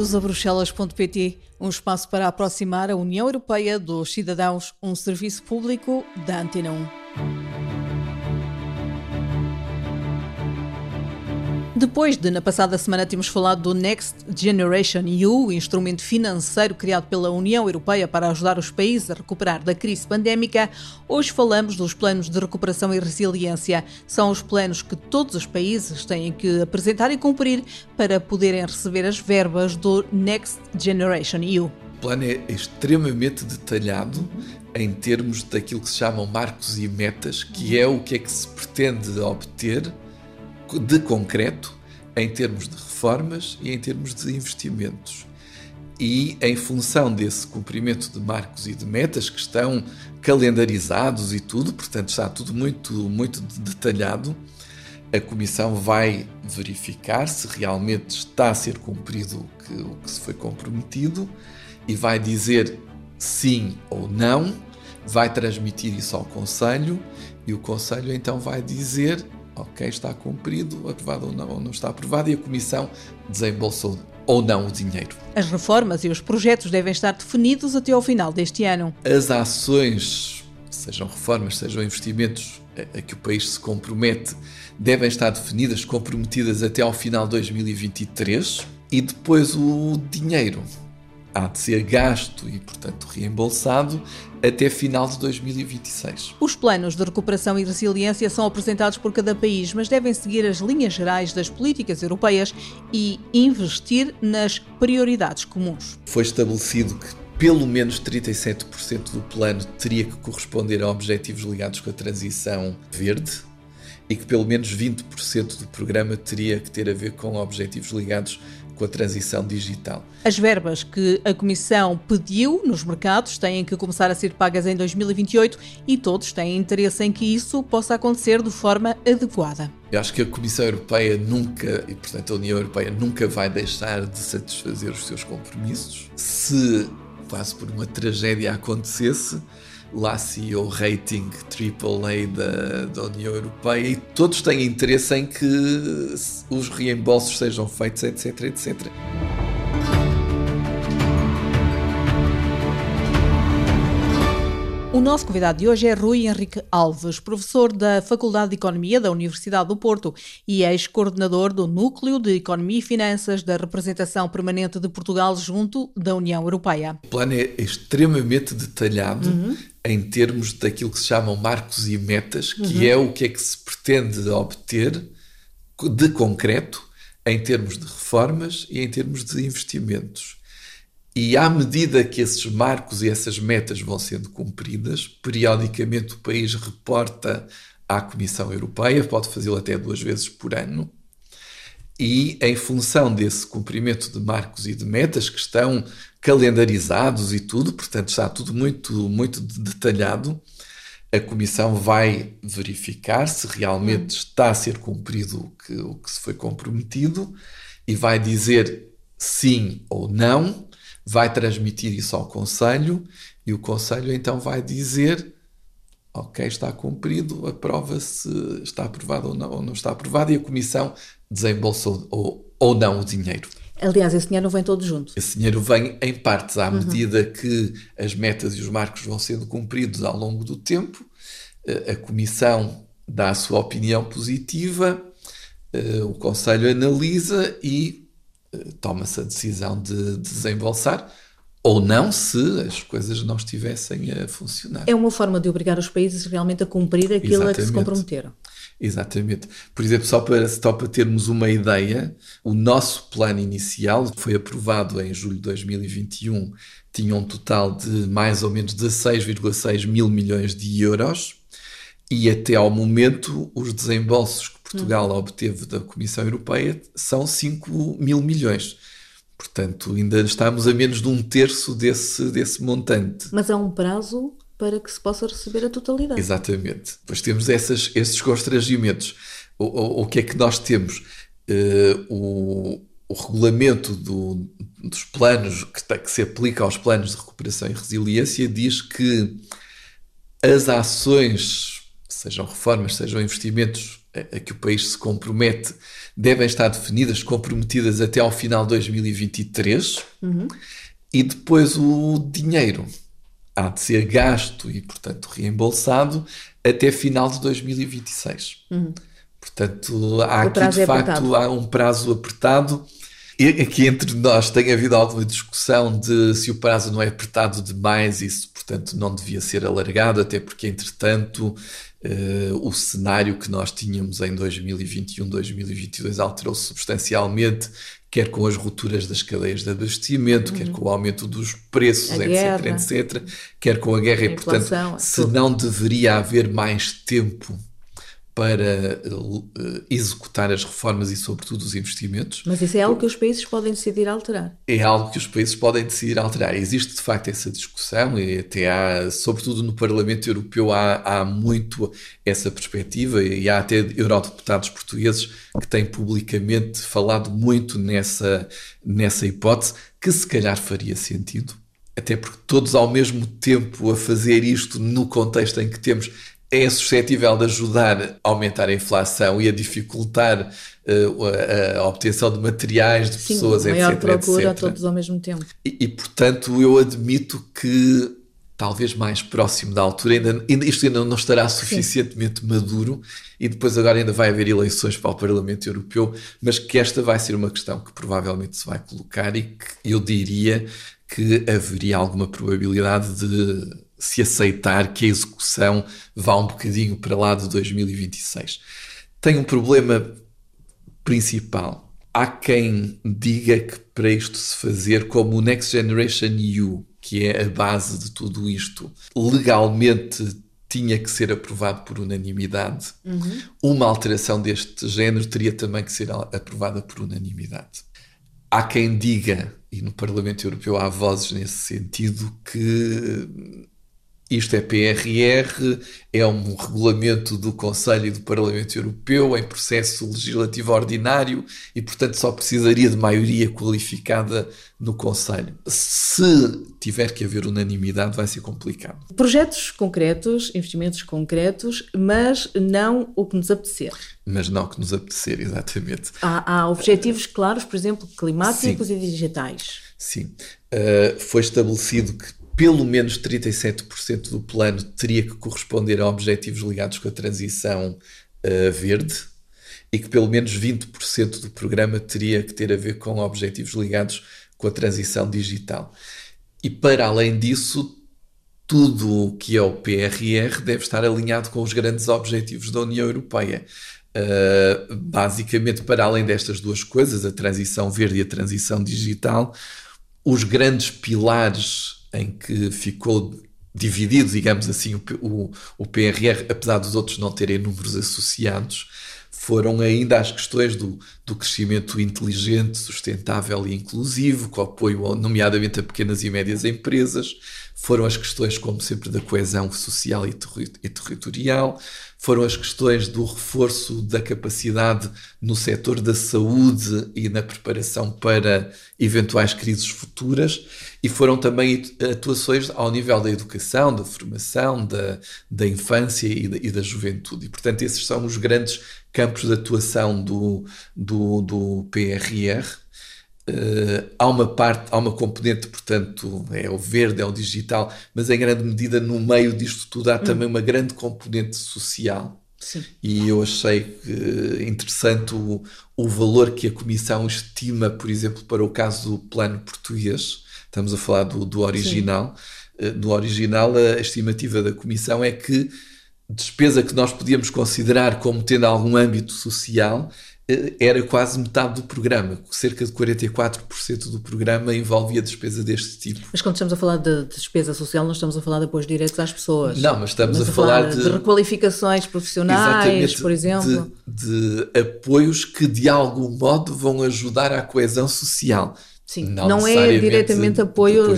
Bem-vindos a Bruxelas.pt, um espaço para aproximar a União Europeia dos cidadãos, um serviço público da Antena 1. Depois de, na passada semana, termos falado do Next Generation EU, instrumento financeiro criado pela União Europeia para ajudar os países a recuperar da crise pandémica, hoje falamos dos planos de recuperação e resiliência. São os planos que todos os países têm que apresentar e cumprir para poderem receber as verbas do Next Generation EU. O plano é extremamente detalhado em termos daquilo que se chamam marcos e metas, que é o que é que se pretende obter de concreto em termos de reformas e em termos de investimentos. E em função desse cumprimento de marcos e de metas que estão calendarizados e tudo, portanto está tudo muito, muito detalhado, a Comissão vai verificar se realmente está a ser cumprido o que, o que se foi comprometido e vai dizer sim ou não, vai transmitir isso ao Conselho e o Conselho então vai dizer ok, está cumprido, aprovado ou não, ou não está aprovado, e a Comissão desembolsou ou não o dinheiro. As reformas e os projetos devem estar definidos até ao final deste ano. As ações, sejam reformas, sejam investimentos a, a que o país se compromete, devem estar definidas, comprometidas até ao final de 2023 e depois o dinheiro há de ser gasto e, portanto, reembolsado até final de 2026. Os planos de recuperação e resiliência são apresentados por cada país, mas devem seguir as linhas gerais das políticas europeias e investir nas prioridades comuns. Foi estabelecido que pelo menos 37% do plano teria que corresponder a objetivos ligados com a transição verde e que pelo menos 20% do programa teria que ter a ver com objetivos ligados com a transição digital. As verbas que a Comissão pediu nos mercados têm que começar a ser pagas em 2028 e todos têm interesse em que isso possa acontecer de forma adequada. Eu acho que a Comissão Europeia nunca, e portanto a União Europeia nunca vai deixar de satisfazer os seus compromissos. Se quase por uma tragédia acontecesse, lá o rating AAA da, da União Europeia e todos têm interesse em que os reembolsos sejam feitos, etc, etc. O nosso convidado de hoje é Rui Henrique Alves, professor da Faculdade de Economia da Universidade do Porto e ex-coordenador do Núcleo de Economia e Finanças da Representação Permanente de Portugal junto da União Europeia. O plano é extremamente detalhado uhum. em termos daquilo que se chamam marcos e metas, que uhum. é o que é que se pretende obter de concreto em termos de reformas e em termos de investimentos. E à medida que esses marcos e essas metas vão sendo cumpridas, periodicamente o país reporta à Comissão Europeia, pode fazê-lo até duas vezes por ano, e em função desse cumprimento de marcos e de metas que estão calendarizados e tudo, portanto está tudo muito, muito detalhado, a Comissão vai verificar se realmente está a ser cumprido o que, o que se foi comprometido e vai dizer sim ou não vai transmitir isso ao Conselho e o Conselho então vai dizer ok, está cumprido, aprova se está aprovado ou não, ou não está aprovado e a Comissão desembolsou ou, ou não o dinheiro. Aliás, esse dinheiro não vem todo junto. Esse dinheiro vem em partes, à uhum. medida que as metas e os marcos vão sendo cumpridos ao longo do tempo, eh, a Comissão dá a sua opinião positiva, eh, o Conselho analisa e toma-se a decisão de desembolsar ou não se as coisas não estivessem a funcionar. É uma forma de obrigar os países realmente a cumprir aquilo Exatamente. a que se comprometeram. Exatamente. Por exemplo, só para, só para termos uma ideia, o nosso plano inicial foi aprovado em julho de 2021, tinha um total de mais ou menos 16,6 mil milhões de euros e até ao momento os desembolsos Portugal hum. obteve da Comissão Europeia são 5 mil milhões. Portanto, ainda estamos a menos de um terço desse, desse montante. Mas há um prazo para que se possa receber a totalidade. Exatamente. Depois temos essas, esses constrangimentos. O, o, o que é que nós temos? Uh, o, o regulamento do, dos planos que, que se aplica aos planos de recuperação e resiliência diz que as ações, sejam reformas, sejam investimentos a, a que o país se compromete devem estar definidas, comprometidas até ao final de 2023, uhum. e depois o dinheiro há de ser gasto e, portanto, reembolsado até final de 2026. Uhum. Portanto, há aqui de é facto há um prazo apertado. E aqui entre nós tem havido alguma discussão de se o prazo não é apertado demais, isso, portanto, não devia ser alargado, até porque, entretanto, Uh, o cenário que nós tínhamos em 2021, 2022 alterou-se substancialmente, quer com as rupturas das cadeias de abastecimento, uhum. quer com o aumento dos preços, etc, etc, quer com a guerra. A e, portanto, se não deveria haver mais tempo para uh, executar as reformas e, sobretudo, os investimentos. Mas isso é algo que os países podem decidir alterar. É algo que os países podem decidir alterar. Existe, de facto, essa discussão e até há, sobretudo no Parlamento Europeu, há, há muito essa perspectiva e há até eurodeputados portugueses que têm publicamente falado muito nessa, nessa hipótese, que se calhar faria sentido. Até porque todos ao mesmo tempo a fazer isto no contexto em que temos é suscetível de ajudar a aumentar a inflação e a dificultar uh, a, a, obtenção de materiais, de Sim, pessoas, maior etc. procura etc. todos ao mesmo tempo. E, e, portanto, eu admito que talvez mais próximo da altura, ainda, ainda isto ainda não estará suficientemente Sim. maduro e depois agora ainda vai haver eleições para o Parlamento Europeu, mas que esta vai ser uma questão que provavelmente se vai colocar e que eu diria que haveria alguma probabilidade de se aceitar que a execução vá um bocadinho para lá de 2026. Tem um problema principal. Há quem diga que para isto se fazer como o Next Generation EU, que é a base de tudo isto, legalmente tinha que ser aprovado por unanimidade. Uhum. Uma alteração deste género teria também que ser aprovada por unanimidade. Há quem diga, e no Parlamento Europeu há vozes nesse sentido, que isto é PRR, é um regulamento do Conselho e do Parlamento Europeu em processo legislativo ordinário e, portanto, só precisaria de maioria qualificada no Conselho. Se tiver que haver unanimidade, vai ser complicado. Projetos concretos, investimentos concretos, mas não o que nos apetecer. Mas não o que nos apetecer, exatamente. Há, há objetivos claros, por exemplo, climáticos Sim. e digitais. Sim. Uh, foi estabelecido que pelo menos 37% do plano teria que corresponder a objetivos ligados com a transição uh, verde e que pelo menos 20% do programa teria que ter a ver com objetivos ligados com a transição digital. E para além disso, tudo o que é o PRR deve estar alinhado com os grandes objetivos da União Europeia. Uh, basicamente, para além destas duas coisas, a transição verde e a transição digital, os grandes pilares em que ficou dividido, digamos assim, o, o, o PRR, apesar dos outros não terem números associados, foram ainda as questões do, do crescimento inteligente, sustentável e inclusivo, com apoio, nomeadamente, a pequenas e médias empresas, foram as questões, como sempre, da coesão social e, terri e territorial, foram as questões do reforço da capacidade no setor da saúde e na preparação para eventuais crises futuras, e foram também atuações ao nível da educação, da formação, da, da infância e da, e da juventude. E, portanto, esses são os grandes campos de atuação do, do, do PRR. Uh, há uma parte, há uma componente, portanto, é o verde, é o digital, mas em grande medida no meio disto tudo há hum. também uma grande componente social. Sim. E eu achei interessante o, o valor que a Comissão estima, por exemplo, para o caso do plano português. Estamos a falar do, do original. Uh, no original, a estimativa da Comissão é que despesa que nós podíamos considerar como tendo algum âmbito social eh, era quase metade do programa, cerca de 44% do programa envolvia despesa deste tipo. Mas quando estamos a falar de despesa social, não estamos a falar de apoios diretos às pessoas. Não, mas estamos, estamos a, a, falar, falar de, de, requalificações profissionais, por exemplo. De, de apoios que de algum modo vão ajudar à coesão social. Sim, não, não é diretamente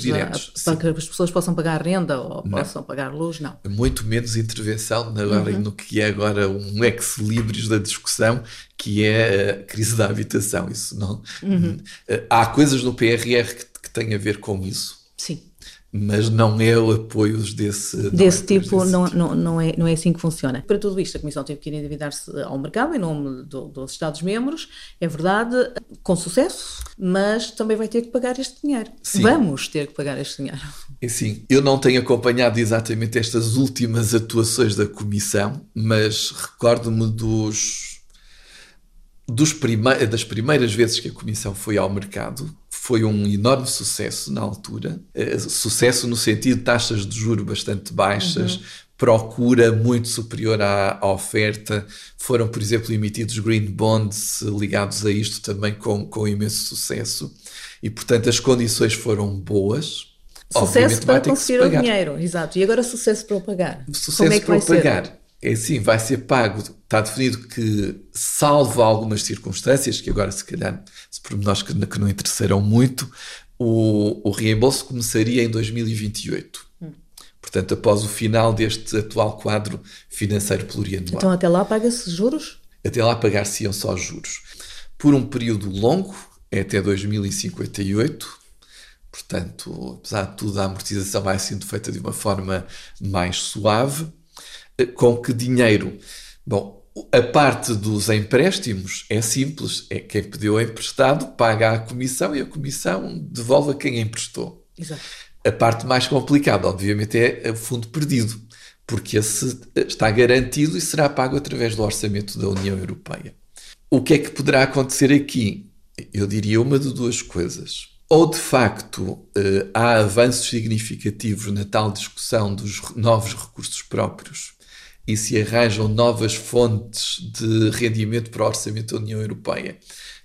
diretos, para que as pessoas possam pagar renda ou não. possam pagar luz, não. Muito menos intervenção agora uhum. no que é agora um ex-libris da discussão, que é a crise da habitação. Isso não. Uhum. Há coisas no PRR que, que têm a ver com isso. Sim. Mas não é o apoio desse, desse é tipo, desse não, tipo. Não, não, é, não é assim que funciona. Para tudo isto, a Comissão teve que endividar-se ao mercado em nome do, dos Estados-membros, é verdade, com sucesso, mas também vai ter que pagar este dinheiro. Sim. Vamos ter que pagar este dinheiro. E sim, eu não tenho acompanhado exatamente estas últimas atuações da Comissão, mas recordo-me dos, dos prime das primeiras vezes que a Comissão foi ao mercado, foi um enorme sucesso na altura. Uh, sucesso no sentido de taxas de juro bastante baixas, uhum. procura muito superior à, à, oferta. Foram, por exemplo, emitidos green bonds ligados a isto também com, com imenso sucesso. E, portanto, as condições foram boas. Sucesso para conseguir o dinheiro, exato. E agora sucesso para o pagar. Sucesso Como é que para o pagar. Ser? É assim, vai ser pago. Está definido que, salvo algumas circunstâncias, que agora se calhar, se pormenores que, que não interessarão muito, o, o reembolso começaria em 2028. Hum. Portanto, após o final deste atual quadro financeiro plurianual. Então, até lá paga-se juros? Até lá pagar-se-iam só juros. Por um período longo, é até 2058. Portanto, apesar de tudo, a amortização vai sendo feita de uma forma mais suave com que dinheiro? Bom, a parte dos empréstimos é simples, é quem pediu emprestado paga a comissão e a comissão devolve a quem emprestou. Exato. A parte mais complicada, obviamente, é o fundo perdido, porque esse está garantido e será pago através do orçamento da União Europeia. O que é que poderá acontecer aqui? Eu diria uma de duas coisas. Ou de facto eh, há avanços significativos na tal discussão dos novos recursos próprios e se arranjam novas fontes de rendimento para o orçamento da União Europeia,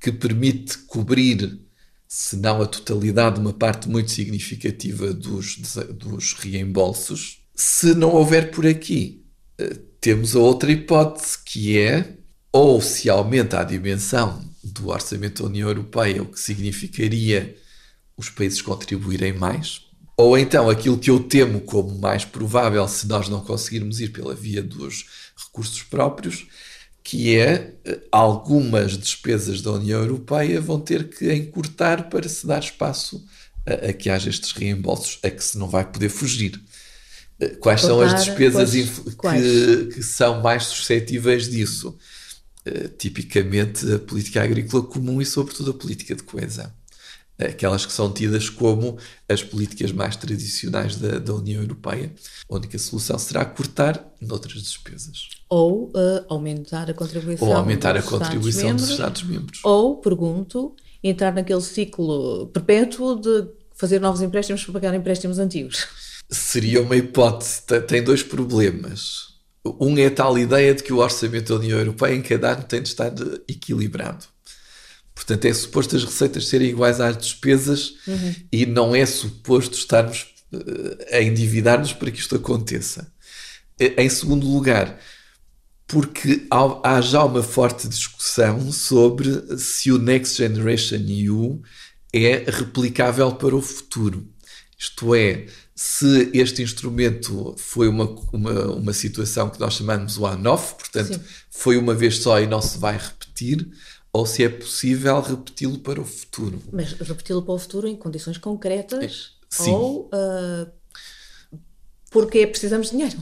que permite cobrir, se não a totalidade, uma parte muito significativa dos, dos reembolsos. Se não houver por aqui, eh, temos a outra hipótese, que é ou se aumenta a dimensão do orçamento da União Europeia, o que significaria os países contribuírem mais, ou então aquilo que eu temo como mais provável se nós não conseguirmos ir pela via dos recursos próprios, que é eh, algumas despesas da União Europeia vão ter que encurtar para se dar espaço a, a que haja estes reembolsos, a que se não vai poder fugir. Eh, quais são as despesas que, que, são mais suscetíveis disso? Uh, tipicamente a política agrícola comum e, sobretudo, a política de coesão aquelas que são tidas como as políticas mais tradicionais da, da União Europeia. A única solução será cortar noutras despesas. Ou uh, aumentar a contribuição, ou aumentar a contribuição dos Estados-membros. Ou, pergunto, entrar naquele ciclo perpétuo de fazer novos empréstimos para pagar empréstimos antigos. Seria uma hipótese. Tem dois problemas. Um é a tal ideia de que o orçamento da União Europeia em cada ano tem de estar equilibrado. Portanto, é suposto as receitas serem iguais às despesas uhum. e não é suposto estarmos uh, a endividar-nos para que isto aconteça. Em segundo lugar, porque há, há, já uma forte discussão sobre se o Next Generation EU é replicável para o futuro. Isto é, se este instrumento foi uma, uma, uma situação que nós chamamos one-off, portanto, Sim. foi uma vez só e não se vai repetir, ou se é possível repeti-lo para o futuro. Mas repeti-lo para o futuro em condições concretas Sim. ou uh, porque precisamos de dinheiro?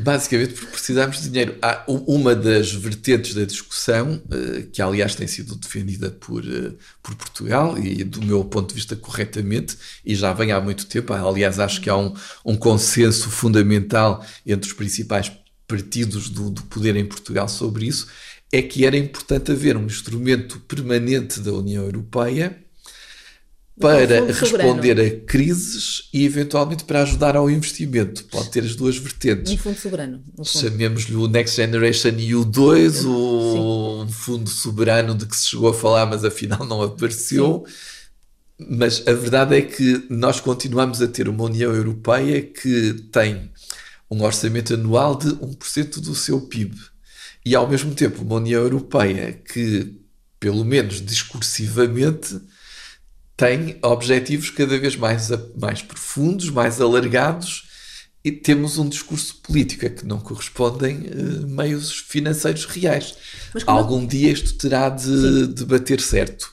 Basicamente porque precisamos de dinheiro. Há uma das vertentes da discussão, uh, que aliás tem sido defendida por, uh, por Portugal e do meu ponto de vista corretamente, e já vem há muito tempo. Aliás, acho que há um, um consenso fundamental entre os principais partidos do, do poder em Portugal sobre isso, é que era importante haver um instrumento permanente da União Europeia para responder a crises e eventualmente para ajudar ao investimento. Pode ter as duas vertentes. Um fundo soberano. Um Chamemos-lhe o Next Generation EU2, ou um fundo soberano de que se chegou a falar, mas afinal não apareceu. Sim. Mas a verdade é que nós continuamos a ter uma União Europeia que tem um orçamento anual de 1% do seu PIB e ao mesmo tempo uma União Europeia que, pelo menos discursivamente, tem objetivos cada vez mais, mais profundos, mais alargados e temos um discurso político a que não correspondem uh, meios financeiros reais. Mas Algum dia isto terá de, de bater certo.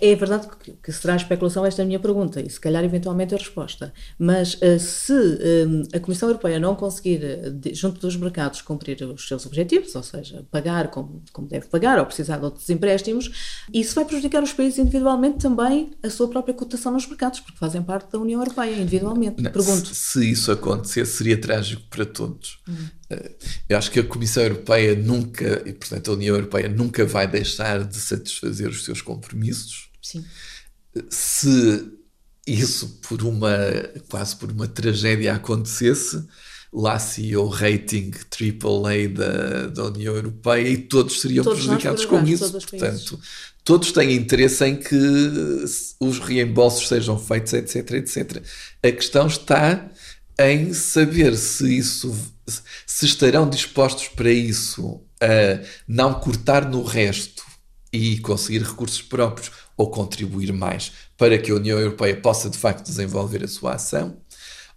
É verdade que, que será especulação esta minha pergunta e se calhar eventualmente a resposta. Mas uh, se uh, a Comissão Europeia não conseguir, de, junto dos mercados, cumprir os seus objetivos, ou seja, pagar como, como deve pagar ou precisar de outros empréstimos, isso vai prejudicar os países individualmente também a sua própria cotação nos mercados, porque fazem parte da União Europeia individualmente. Não, Pergunto. Se, se, isso acontecesse, seria trágico para todos. Hum. Uh, eu acho que a Comissão Europeia nunca, e portanto a União Europeia nunca vai deixar de satisfazer os seus compromissos Sim. Se isso por uma quase por uma tragédia acontecesse, lá se o rating AAA da, da União Europeia e todos seriam todos prejudicados com isso. Portanto, todos têm interesse em que os reembolsos sejam feitos, etc, etc. A questão está em saber se isso se estarão dispostos para isso a não cortar no resto e conseguir recursos próprios ou contribuir mais para que a União Europeia possa de facto desenvolver a sua ação,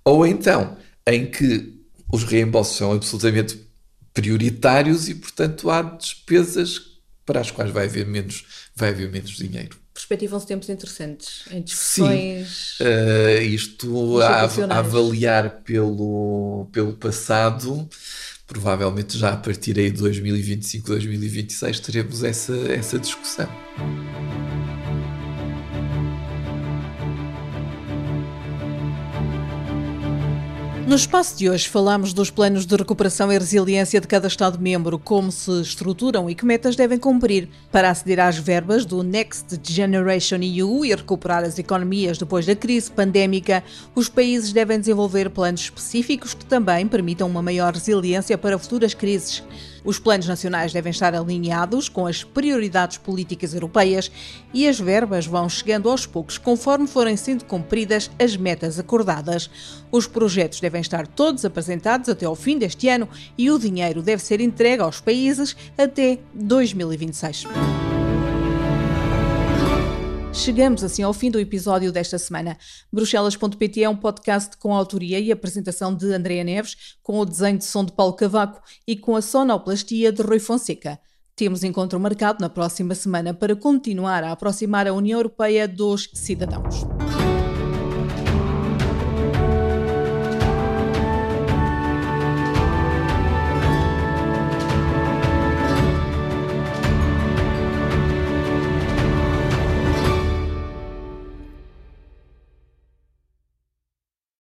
ou então em que os reembolsos são absolutamente prioritários e, portanto, há despesas para as quais vai haver menos, vai haver menos dinheiro. Perspectivam-se tempos interessantes em discussões. Sim, uh, isto a, a, avaliar pelo, pelo passado, provavelmente já a partir aí de 2025, 2026 teremos essa, essa discussão. No espaço de hoje falamos dos planos de recuperação e resiliência de cada Estado-membro, como se estruturam e que metas devem cumprir para aceder às verbas do Next Generation EU e recuperar as economias depois da crise pandémica. Os países devem desenvolver planos específicos que também permitam uma maior resiliência para futuras crises. Os planos nacionais devem estar alinhados com as prioridades políticas europeias e as verbas vão chegando aos poucos conforme forem sendo cumpridas as metas acordadas. Os projetos devem estar todos apresentados até ao fim deste ano e o dinheiro deve ser entregue aos países até 2026. Chegamos assim ao fim do episódio desta semana. Bruxelas.pt é um podcast com a autoria e apresentação de Andréa Neves, com o desenho de som de Paulo Cavaco e com a sonoplastia de Rui Fonseca. Temos encontro marcado na próxima semana para continuar a aproximar a União Europeia dos cidadãos.